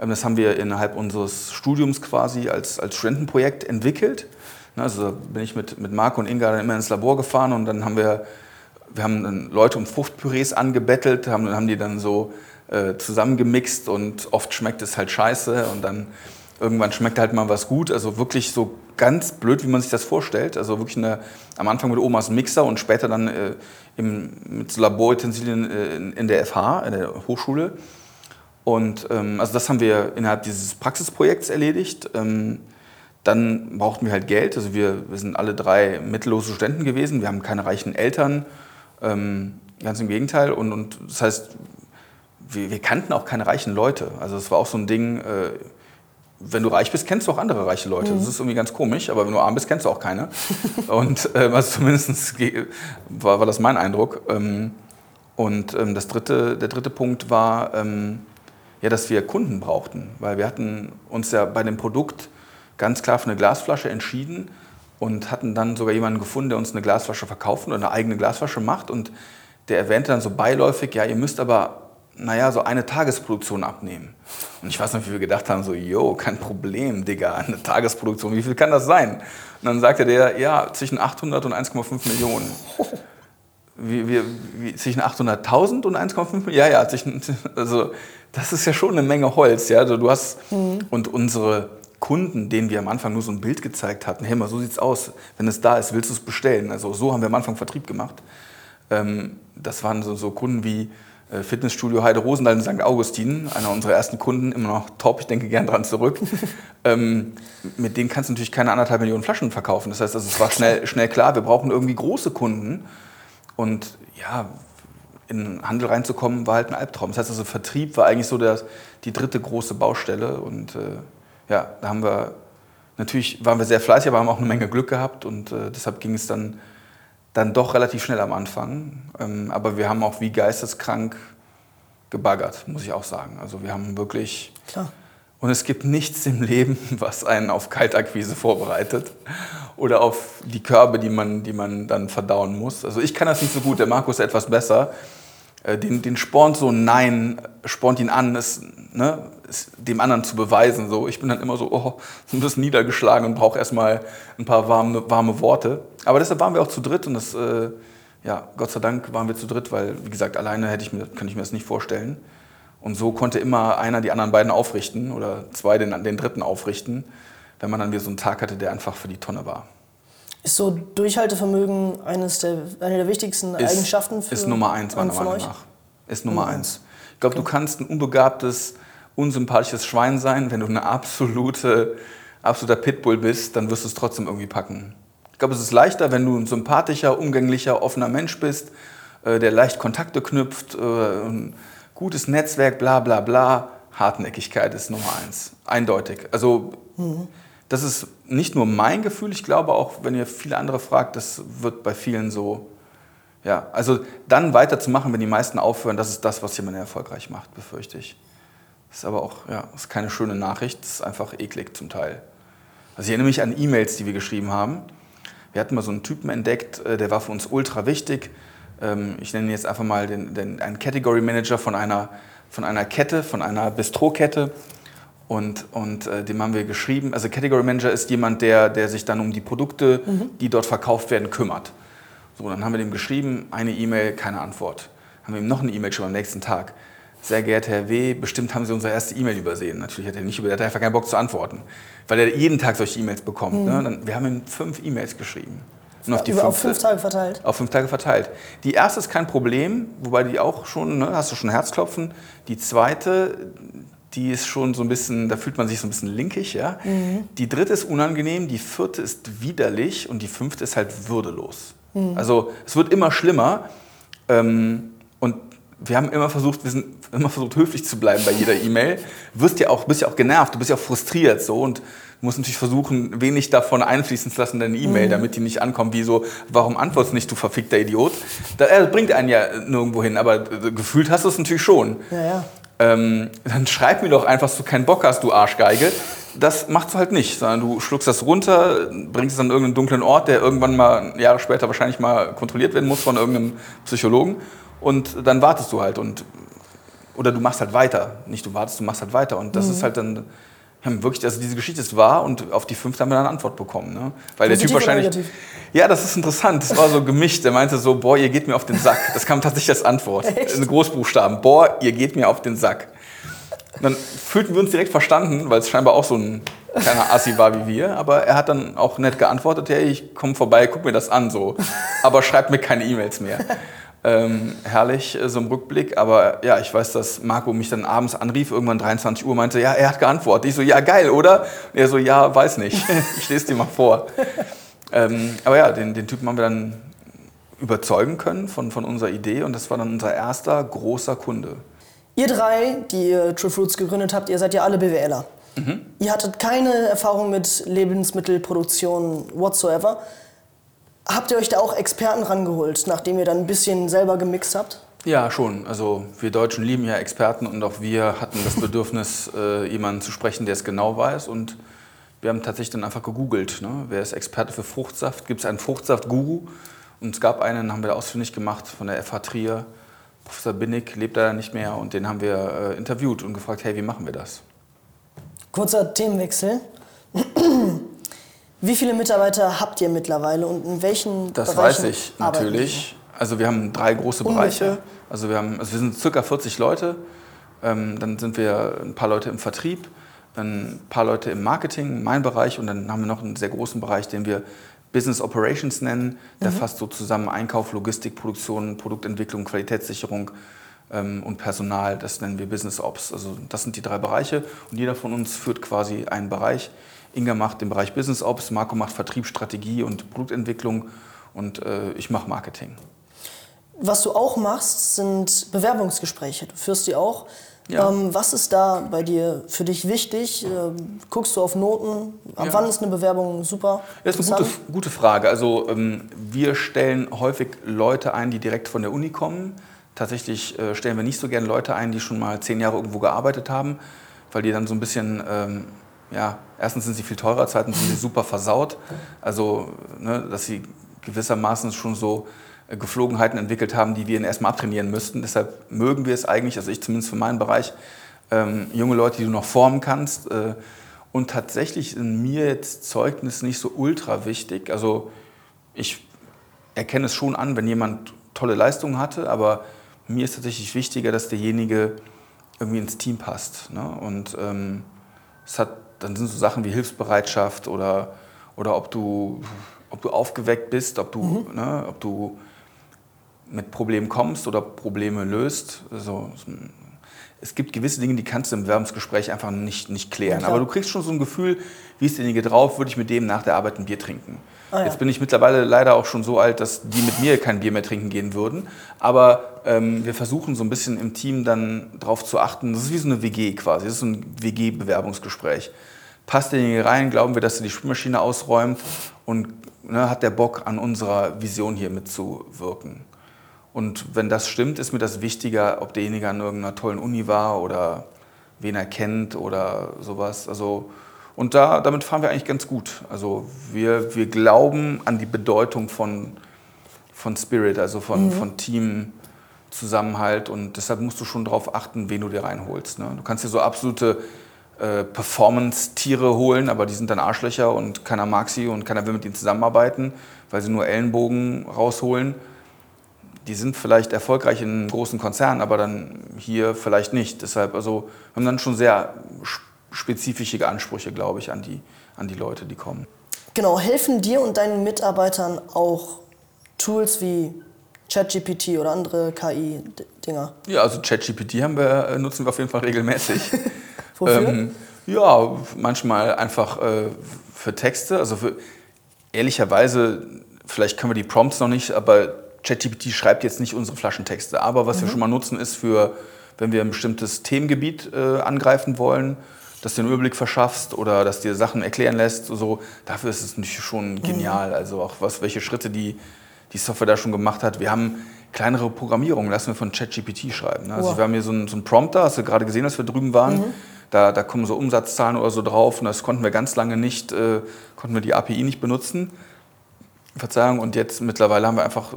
Ähm, das haben wir innerhalb unseres Studiums quasi als, als Studentenprojekt entwickelt. Also bin ich mit, mit Marco und Inga dann immer ins Labor gefahren und dann haben wir, wir haben Leute um Fruchtpürees angebettelt, haben, haben die dann so äh, zusammengemixt und oft schmeckt es halt scheiße und dann irgendwann schmeckt halt mal was gut. Also wirklich so ganz blöd, wie man sich das vorstellt. Also wirklich eine, am Anfang mit Omas Mixer und später dann äh, im, mit Laborutensilien äh, in, in der FH, in der Hochschule. Und ähm, also das haben wir innerhalb dieses Praxisprojekts erledigt. Ähm, dann brauchten wir halt Geld. Also wir, wir sind alle drei mittellose Studenten gewesen. Wir haben keine reichen Eltern. Ähm, ganz im Gegenteil. Und, und das heißt, wir, wir, kannten auch keine reichen Leute. Also es war auch so ein Ding, äh, wenn du reich bist, kennst du auch andere reiche Leute. Mhm. Das ist irgendwie ganz komisch, aber wenn du arm bist, kennst du auch keine. <laughs> und äh, also zumindest war, war das mein Eindruck. Ähm, und ähm, das dritte, der dritte Punkt war, ähm, ja, dass wir Kunden brauchten, weil wir hatten uns ja bei dem Produkt ganz klar für eine Glasflasche entschieden und hatten dann sogar jemanden gefunden, der uns eine Glasflasche verkauft oder eine eigene Glasflasche macht und der erwähnte dann so beiläufig, ja, ihr müsst aber naja, so eine Tagesproduktion abnehmen. Und ich weiß noch, wie wir gedacht haben, so, yo, kein Problem, Digga, eine Tagesproduktion, wie viel kann das sein? Und dann sagte der, ja, zwischen 800 und 1,5 Millionen. Wie, wie, wie, zwischen 800.000 und 1,5 Millionen? Ja, ja, zwischen, <laughs> also das ist ja schon eine Menge Holz, ja. Also, du hast, mhm. und unsere Kunden, denen wir am Anfang nur so ein Bild gezeigt hatten, hey mal, so sieht's aus, wenn es da ist, willst du es bestellen? Also so haben wir am Anfang Vertrieb gemacht. Ähm, das waren so, so Kunden wie, äh, Fitnessstudio Heide Rosendahl in St. Augustin, einer unserer ersten Kunden, immer noch top, ich denke gern dran zurück. <laughs> ähm, mit denen kannst du natürlich keine anderthalb Millionen Flaschen verkaufen. Das heißt, also, es war schnell, schnell klar, wir brauchen irgendwie große Kunden. Und ja, in den Handel reinzukommen, war halt ein Albtraum. Das heißt also, Vertrieb war eigentlich so der, die dritte große Baustelle. Und äh, ja, da haben wir, natürlich waren wir sehr fleißig, aber haben auch eine Menge Glück gehabt. Und äh, deshalb ging es dann dann doch relativ schnell am Anfang. Ähm, aber wir haben auch wie geisteskrank gebaggert, muss ich auch sagen. Also wir haben wirklich... Klar. Und es gibt nichts im Leben, was einen auf Kaltakquise vorbereitet oder auf die Körbe, die man, die man dann verdauen muss. Also ich kann das nicht so gut, der Markus etwas besser. Äh, den, den spornt so Nein, spornt ihn an, es, ne, es dem anderen zu beweisen. So. Ich bin dann immer so, oh, ein bisschen niedergeschlagen und brauche erstmal ein paar warme, warme Worte. Aber deshalb waren wir auch zu dritt und das, äh, ja, Gott sei Dank waren wir zu dritt, weil, wie gesagt, alleine hätte ich mir, könnte ich mir das nicht vorstellen. Und so konnte immer einer die anderen beiden aufrichten oder zwei den, den dritten aufrichten, wenn man dann wieder so einen Tag hatte, der einfach für die Tonne war. Ist so Durchhaltevermögen eines der, eine der wichtigsten ist, Eigenschaften für Ist Nummer eins, meiner Meinung nach. Ist Nummer mhm. eins. Ich glaube, okay. du kannst ein unbegabtes, unsympathisches Schwein sein. Wenn du eine absolute, absoluter Pitbull bist, dann wirst du es trotzdem irgendwie packen. Ich glaube, es ist leichter, wenn du ein sympathischer, umgänglicher, offener Mensch bist, äh, der leicht Kontakte knüpft, äh, ein gutes Netzwerk, bla bla bla. Hartnäckigkeit ist Nummer eins. Eindeutig. Also. Mhm das ist nicht nur mein Gefühl, ich glaube auch, wenn ihr viele andere fragt, das wird bei vielen so. Ja, also dann weiterzumachen, wenn die meisten aufhören, das ist das, was jemanden erfolgreich macht, befürchte ich. Das ist aber auch, ja, ist keine schöne Nachricht, das ist einfach eklig zum Teil. Also ich erinnere mich an E-Mails, die wir geschrieben haben. Wir hatten mal so einen Typen entdeckt, äh, der war für uns ultra wichtig. Ähm, ich nenne ihn jetzt einfach mal den, den, einen Category Manager von einer, von einer Kette, von einer Bistro-Kette. Und, und äh, dem haben wir geschrieben, also Category Manager ist jemand, der, der sich dann um die Produkte, mhm. die dort verkauft werden, kümmert. So, dann haben wir dem geschrieben, eine E-Mail, keine Antwort. Haben wir ihm noch eine E-Mail schon am nächsten Tag. Sehr geehrter Herr W., bestimmt haben Sie unsere erste E-Mail übersehen. Natürlich hat er nicht über, er hat einfach keinen Bock zu antworten, weil er jeden Tag solche E-Mails bekommt. Mhm. Ne? Dann, wir haben ihm fünf E-Mails geschrieben. Und auf, die fünfte, auf fünf Tage verteilt? Auf fünf Tage verteilt. Die erste ist kein Problem, wobei die auch schon, ne, hast du schon Herzklopfen. Die zweite, die ist schon so ein bisschen, da fühlt man sich so ein bisschen linkig. Ja? Mhm. Die dritte ist unangenehm, die vierte ist widerlich und die fünfte ist halt würdelos. Mhm. Also es wird immer schlimmer. Ähm, und wir haben immer versucht, wir sind immer versucht, höflich zu bleiben bei jeder E-Mail. Wirst ja auch, bist ja auch genervt, du bist ja auch frustriert so und musst natürlich versuchen, wenig davon einfließen zu lassen in deine E-Mail, mhm. damit die nicht ankommen wie so, warum antwortest du nicht, du verfickter Idiot? Das, äh, bringt einen ja nirgendwo hin, aber äh, gefühlt hast du es natürlich schon. Ja, ja ähm, dann schreib mir doch einfach, dass du keinen Bock hast, du Arschgeige. Das machst du halt nicht, sondern du schluckst das runter, bringst es an irgendeinen dunklen Ort, der irgendwann mal Jahre später wahrscheinlich mal kontrolliert werden muss von irgendeinem Psychologen und dann wartest du halt und oder du machst halt weiter. Nicht du wartest, du machst halt weiter. Und das ist halt dann haben wirklich, also diese Geschichte ist wahr und auf die fünfte haben wir dann eine Antwort bekommen. Ne? Weil der Typ wahrscheinlich. Ja, das ist interessant. Das war so gemischt. Der meinte so, boah, ihr geht mir auf den Sack. Das kam tatsächlich als Antwort. <laughs> Echt? In Großbuchstaben. Boah, ihr geht mir auf den Sack. Und dann fühlten wir uns direkt verstanden, weil es scheinbar auch so ein kleiner Assi war wie wir. Aber er hat dann auch nett geantwortet, hey, ich komme vorbei, guck mir das an so. Aber schreibt mir keine E-Mails mehr. Ähm, herrlich, äh, so ein Rückblick. Aber ja, ich weiß, dass Marco mich dann abends anrief, irgendwann 23 Uhr, meinte, ja, er hat geantwortet. Ich so, ja, geil, oder? Und er so, ja, weiß nicht. <laughs> ich lese dir mal vor. Ähm, aber ja, den, den Typen haben wir dann überzeugen können von, von unserer Idee und das war dann unser erster großer Kunde. Ihr drei, die ihr True Fruits gegründet habt, ihr seid ja alle BWLer. Mhm. Ihr hattet keine Erfahrung mit Lebensmittelproduktion whatsoever. Habt ihr euch da auch Experten rangeholt, nachdem ihr dann ein bisschen selber gemixt habt? Ja, schon. Also wir Deutschen lieben ja Experten und auch wir hatten das Bedürfnis, <laughs> äh, jemanden zu sprechen, der es genau weiß. Und wir haben tatsächlich dann einfach gegoogelt. Ne? Wer ist Experte für Fruchtsaft? Gibt es einen Fruchtsaft-Guru? Und es gab einen, haben wir ausfindig gemacht von der FH Trier. Professor Binnig lebt leider nicht mehr und den haben wir äh, interviewt und gefragt, hey, wie machen wir das? Kurzer Themenwechsel. <clears throat> Wie viele Mitarbeiter habt ihr mittlerweile und in welchen Das Bereichen weiß ich natürlich. Also wir haben drei große Ungefähr. Bereiche. Also wir, haben, also wir sind circa 40 Leute. Ähm, dann sind wir ein paar Leute im Vertrieb, ein paar Leute im Marketing, mein Bereich. Und dann haben wir noch einen sehr großen Bereich, den wir Business Operations nennen. Der mhm. fasst so zusammen Einkauf, Logistik, Produktion, Produktentwicklung, Qualitätssicherung ähm, und Personal. Das nennen wir Business Ops. Also das sind die drei Bereiche. Und jeder von uns führt quasi einen Bereich. Inga macht den Bereich Business Ops, Marco macht Vertriebsstrategie und Produktentwicklung und äh, ich mache Marketing. Was du auch machst, sind Bewerbungsgespräche. Du führst die auch. Ja. Ähm, was ist da bei dir für dich wichtig? Ähm, guckst du auf Noten? Ab ja. wann ist eine Bewerbung super? Das ist eine gute, gute Frage. Also ähm, wir stellen häufig Leute ein, die direkt von der Uni kommen. Tatsächlich äh, stellen wir nicht so gerne Leute ein, die schon mal zehn Jahre irgendwo gearbeitet haben, weil die dann so ein bisschen ähm, ja, erstens sind sie viel teurer, zweitens sind sie super versaut. Also, ne, dass sie gewissermaßen schon so äh, Geflogenheiten entwickelt haben, die wir ihnen erstmal abtrainieren müssten. Deshalb mögen wir es eigentlich, also ich zumindest für meinen Bereich, ähm, junge Leute, die du noch formen kannst. Äh, und tatsächlich sind mir jetzt Zeugnisse nicht so ultra wichtig. Also ich erkenne es schon an, wenn jemand tolle Leistungen hatte, aber mir ist tatsächlich wichtiger, dass derjenige irgendwie ins Team passt. Ne? Und ähm, es hat dann sind so Sachen wie Hilfsbereitschaft oder, oder ob, du, ob du aufgeweckt bist, ob du, mhm. ne, ob du mit Problemen kommst oder Probleme löst. Also, es gibt gewisse Dinge, die kannst du im Bewerbungsgespräch einfach nicht, nicht klären. Ja, Aber du kriegst schon so ein Gefühl, wie ist derjenige drauf, würde ich mit dem nach der Arbeit ein Bier trinken. Ah, ja. Jetzt bin ich mittlerweile leider auch schon so alt, dass die mit mir kein Bier mehr trinken gehen würden. Aber ähm, wir versuchen so ein bisschen im Team dann darauf zu achten. Das ist wie so eine WG quasi. Das ist so ein WG-Bewerbungsgespräch. Passt derjenige rein? Glauben wir, dass er die Spülmaschine ausräumt? Und ne, hat der Bock, an unserer Vision hier mitzuwirken? Und wenn das stimmt, ist mir das wichtiger, ob derjenige an irgendeiner tollen Uni war oder wen er kennt oder sowas. Also, und da, damit fahren wir eigentlich ganz gut. Also wir, wir glauben an die Bedeutung von, von Spirit, also von, mhm. von Teamzusammenhalt. Und deshalb musst du schon darauf achten, wen du dir reinholst. Ne? Du kannst dir so absolute äh, Performance-Tiere holen, aber die sind dann Arschlöcher und keiner mag sie und keiner will mit ihnen zusammenarbeiten, weil sie nur Ellenbogen rausholen die sind vielleicht erfolgreich in einem großen Konzern, aber dann hier vielleicht nicht. Deshalb, also wir haben dann schon sehr spezifische Ansprüche, glaube ich, an die, an die Leute, die kommen. Genau, helfen dir und deinen Mitarbeitern auch Tools wie ChatGPT oder andere KI-Dinger? Ja, also ChatGPT haben wir, äh, nutzen wir auf jeden Fall regelmäßig. <laughs> Wofür? Ähm, ja, manchmal einfach äh, für Texte. Also für, ehrlicherweise, vielleicht können wir die Prompts noch nicht, aber ChatGPT schreibt jetzt nicht unsere Flaschentexte, aber was mhm. wir schon mal nutzen, ist für, wenn wir ein bestimmtes Themengebiet äh, angreifen wollen, dass du einen Überblick verschaffst oder dass dir Sachen erklären lässt. So, dafür ist es natürlich schon mhm. genial. Also auch was, welche Schritte die, die Software da schon gemacht hat. Wir haben kleinere Programmierungen, lassen wir von ChatGPT schreiben. Ne? Also wow. wir haben hier so einen, so einen Prompter, hast du gerade gesehen, als wir drüben waren. Mhm. Da, da kommen so Umsatzzahlen oder so drauf und das konnten wir ganz lange nicht, äh, konnten wir die API nicht benutzen. Verzeihung, und jetzt mittlerweile haben wir einfach,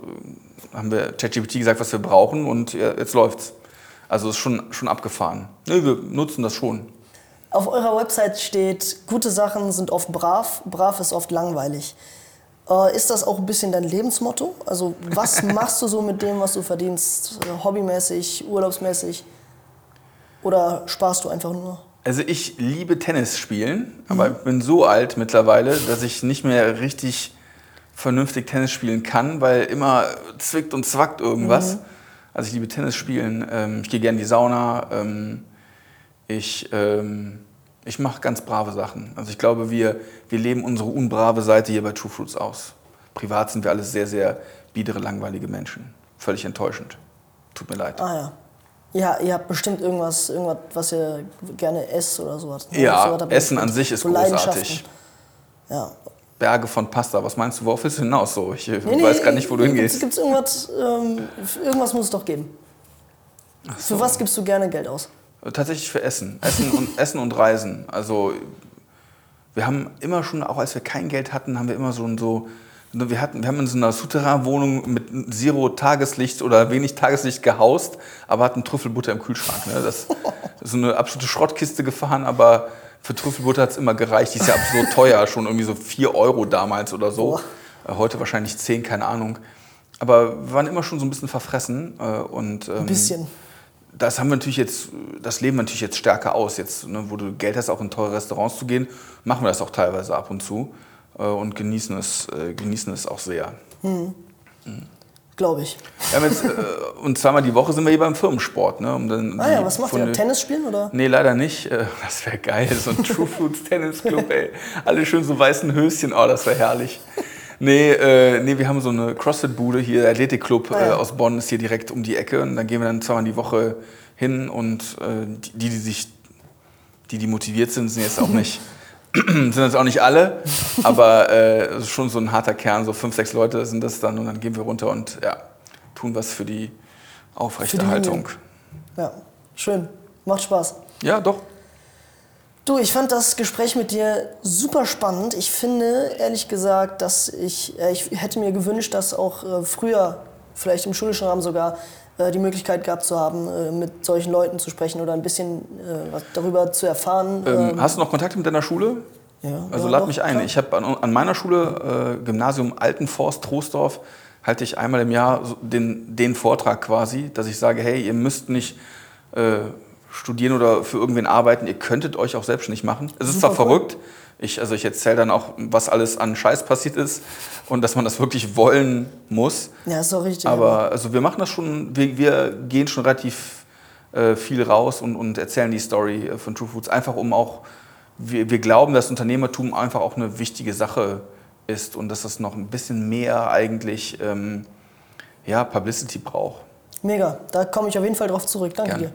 haben wir ChatGPT gesagt, was wir brauchen und jetzt läuft's. Also ist schon, schon abgefahren. Nee, wir nutzen das schon. Auf eurer Website steht, gute Sachen sind oft brav, brav ist oft langweilig. Äh, ist das auch ein bisschen dein Lebensmotto? Also was <laughs> machst du so mit dem, was du verdienst? Äh, hobbymäßig, urlaubsmäßig? Oder sparst du einfach nur? Also ich liebe Tennis spielen, aber mhm. ich bin so alt mittlerweile, dass ich nicht mehr richtig vernünftig Tennis spielen kann, weil immer zwickt und zwackt irgendwas. Mhm. Also ich liebe Tennis spielen, ähm, ich gehe gerne in die Sauna, ähm, ich, ähm, ich mache ganz brave Sachen. Also ich glaube, wir, wir leben unsere unbrave Seite hier bei True Fruits aus. Privat sind wir alles sehr, sehr biedere, langweilige Menschen. Völlig enttäuschend. Tut mir leid. Ah ja. Ja, ihr habt bestimmt irgendwas, irgendwas was ihr gerne esst oder sowas. Ne? Ja, so Essen an sich ist so großartig. Ja. Berge von Pasta, was meinst du, worauf willst du hinaus? So, ich nee, nee, weiß gar nicht, wo du hingehst. Gibt's irgendwas, ähm, irgendwas muss es doch geben. So. Für was gibst du gerne Geld aus? Tatsächlich für Essen. Essen und, <laughs> Essen und Reisen. Also wir haben immer schon, auch als wir kein Geld hatten, haben wir immer so, so wir, hatten, wir haben in so einer Souterrain-Wohnung mit Zero Tageslicht oder wenig Tageslicht gehaust, aber hatten Trüffelbutter im Kühlschrank. Ne? Das <laughs> ist so eine absolute Schrottkiste gefahren, aber für Trüffelbutter hat es immer gereicht. Die ist ja absurd teuer, schon irgendwie so 4 Euro damals oder so. Oh. Heute wahrscheinlich 10, keine Ahnung. Aber wir waren immer schon so ein bisschen verfressen. Äh, und, ähm, ein bisschen. Das haben wir natürlich jetzt, das leben wir natürlich jetzt stärker aus. Jetzt, ne, wo du Geld hast, auch in teure Restaurants zu gehen, machen wir das auch teilweise ab und zu. Äh, und genießen es, äh, genießen es auch sehr. Hm. Mhm. Glaube ich. Ja, jetzt, äh, und zweimal die Woche sind wir hier beim Firmensport. Ne, um dann ah ja, was macht ihr? Tennis spielen oder? Nee, leider nicht. Das wäre geil, so ein True Foods Tennis Club, ey. Alle schön so weißen Höschen, oh, das wäre herrlich. Nee, äh, nee, wir haben so eine CrossFit-Bude hier, der Athletikclub ah, ja. äh, aus Bonn ist hier direkt um die Ecke. Und dann gehen wir dann zweimal die Woche hin und äh, die, die sich, die, die motiviert sind, sind jetzt auch nicht <laughs> <clears throat> sind das auch nicht alle, aber äh, schon so ein harter Kern, so fünf, sechs Leute sind das dann und dann gehen wir runter und ja, tun was für die Aufrechterhaltung. Für die ja, schön. Macht Spaß. Ja, doch. Du, ich fand das Gespräch mit dir super spannend. Ich finde, ehrlich gesagt, dass ich, äh, ich hätte mir gewünscht, dass auch äh, früher, vielleicht im schulischen Rahmen sogar, äh, die Möglichkeit gehabt zu haben, mit solchen Leuten zu sprechen oder ein bisschen was darüber zu erfahren. Ähm, ähm, hast du noch Kontakt mit deiner Schule? Ja, also ja, lad doch, mich ein. Klar. Ich habe an, an, meiner Schule, äh, Gymnasium Altenforst, Troisdorf, halte ich einmal im Jahr den, den Vortrag quasi, dass ich sage, hey, ihr müsst nicht äh, studieren oder für irgendwen arbeiten, ihr könntet euch auch selbstständig machen. Es ist Super zwar cool. verrückt, ich, also ich erzähle dann auch, was alles an Scheiß passiert ist und dass man das wirklich wollen muss. Ja, ist doch richtig. Aber also wir machen das schon, wir, wir gehen schon relativ äh, viel raus und, und erzählen die Story äh, von True Foods, einfach um auch, wir, wir glauben, dass Unternehmertum einfach auch eine wichtige Sache ist und dass das noch ein bisschen mehr eigentlich ähm, ja, Publicity braucht. Mega, da komme ich auf jeden Fall drauf zurück. Danke Gerne. dir.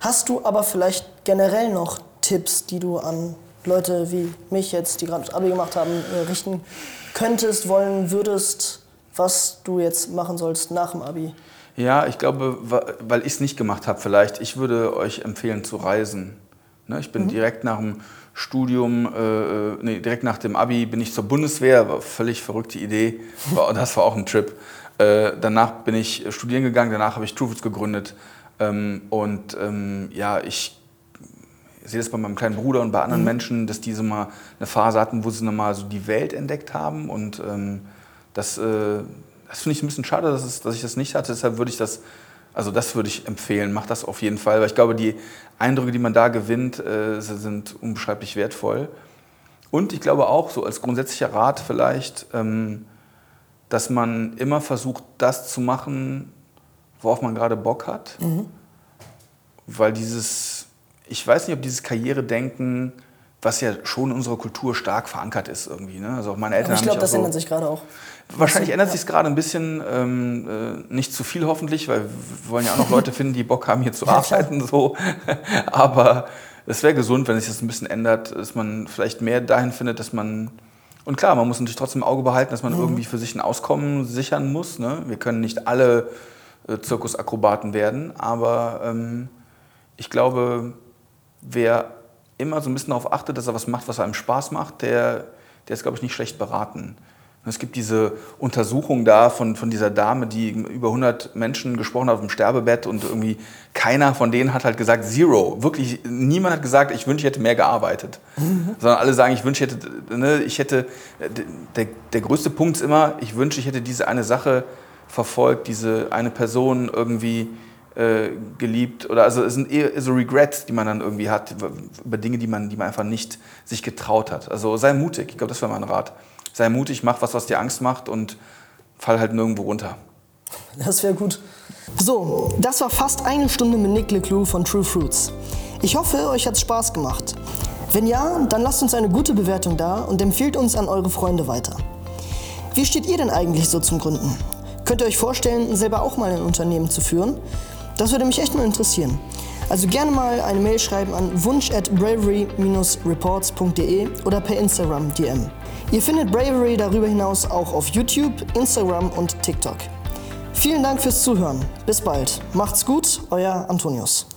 Hast du aber vielleicht generell noch Tipps, die du an Leute wie mich jetzt, die gerade Abi gemacht haben, äh, richten könntest, wollen würdest, was du jetzt machen sollst nach dem Abi? Ja, ich glaube, weil ich es nicht gemacht habe vielleicht, ich würde euch empfehlen zu reisen. Ne, ich bin mhm. direkt nach dem Studium, äh, äh, nee, direkt nach dem Abi bin ich zur Bundeswehr, war völlig verrückte Idee, das war auch ein Trip. Äh, danach bin ich studieren gegangen, danach habe ich Trufels gegründet. Ähm, und ähm, ja, ich sehe das bei meinem kleinen Bruder und bei anderen mhm. Menschen, dass diese mal eine Phase hatten, wo sie nochmal so die Welt entdeckt haben. Und ähm, das, äh, das finde ich ein bisschen schade, dass, es, dass ich das nicht hatte. Deshalb würde ich das, also das würde ich empfehlen, mach das auf jeden Fall. Weil ich glaube, die Eindrücke, die man da gewinnt, äh, sind unbeschreiblich wertvoll. Und ich glaube auch, so als grundsätzlicher Rat vielleicht, ähm, dass man immer versucht, das zu machen, worauf man gerade Bock hat. Mhm. Weil dieses ich weiß nicht, ob dieses Karrieredenken, was ja schon in unserer Kultur stark verankert ist irgendwie. Ne? Also auch meine Eltern Aber ich glaube, das so, ändert sich gerade auch. Wahrscheinlich ändert ja. sich gerade ein bisschen, ähm, äh, nicht zu viel hoffentlich, weil wir wollen ja auch noch Leute finden, die Bock haben, hier zu arbeiten. So. <laughs> Aber es wäre gesund, wenn sich das ein bisschen ändert, dass man vielleicht mehr dahin findet, dass man und klar, man muss natürlich trotzdem im Auge behalten, dass man mhm. irgendwie für sich ein Auskommen sichern muss. Ne? Wir können nicht alle Zirkusakrobaten werden, aber ähm, ich glaube, wer immer so ein bisschen darauf achtet, dass er was macht, was einem Spaß macht, der, der ist, glaube ich, nicht schlecht beraten. Es gibt diese Untersuchung da von, von dieser Dame, die über 100 Menschen gesprochen hat auf dem Sterbebett und irgendwie keiner von denen hat halt gesagt Zero. Wirklich, niemand hat gesagt, ich wünsche, ich hätte mehr gearbeitet. Mhm. Sondern alle sagen, ich wünsche, ich hätte, ne, ich hätte, der, der größte Punkt ist immer, ich wünsche, ich hätte diese eine Sache verfolgt, diese eine Person irgendwie äh, geliebt oder also es sind eher so Regrets, die man dann irgendwie hat über Dinge, die man, die man einfach nicht sich getraut hat. Also sei mutig. Ich glaube, das wäre mein Rat sei mutig, mach was, was dir Angst macht und fall halt nirgendwo runter. Das wäre gut. So, das war fast eine Stunde mit Nick LeClue von True Fruits. Ich hoffe, euch hat es Spaß gemacht. Wenn ja, dann lasst uns eine gute Bewertung da und empfiehlt uns an eure Freunde weiter. Wie steht ihr denn eigentlich so zum Gründen? Könnt ihr euch vorstellen, selber auch mal ein Unternehmen zu führen? Das würde mich echt mal interessieren. Also gerne mal eine Mail schreiben an wunsch at bravery-reports.de oder per Instagram DM. Ihr findet Bravery darüber hinaus auch auf YouTube, Instagram und TikTok. Vielen Dank fürs Zuhören. Bis bald. Macht's gut, euer Antonius.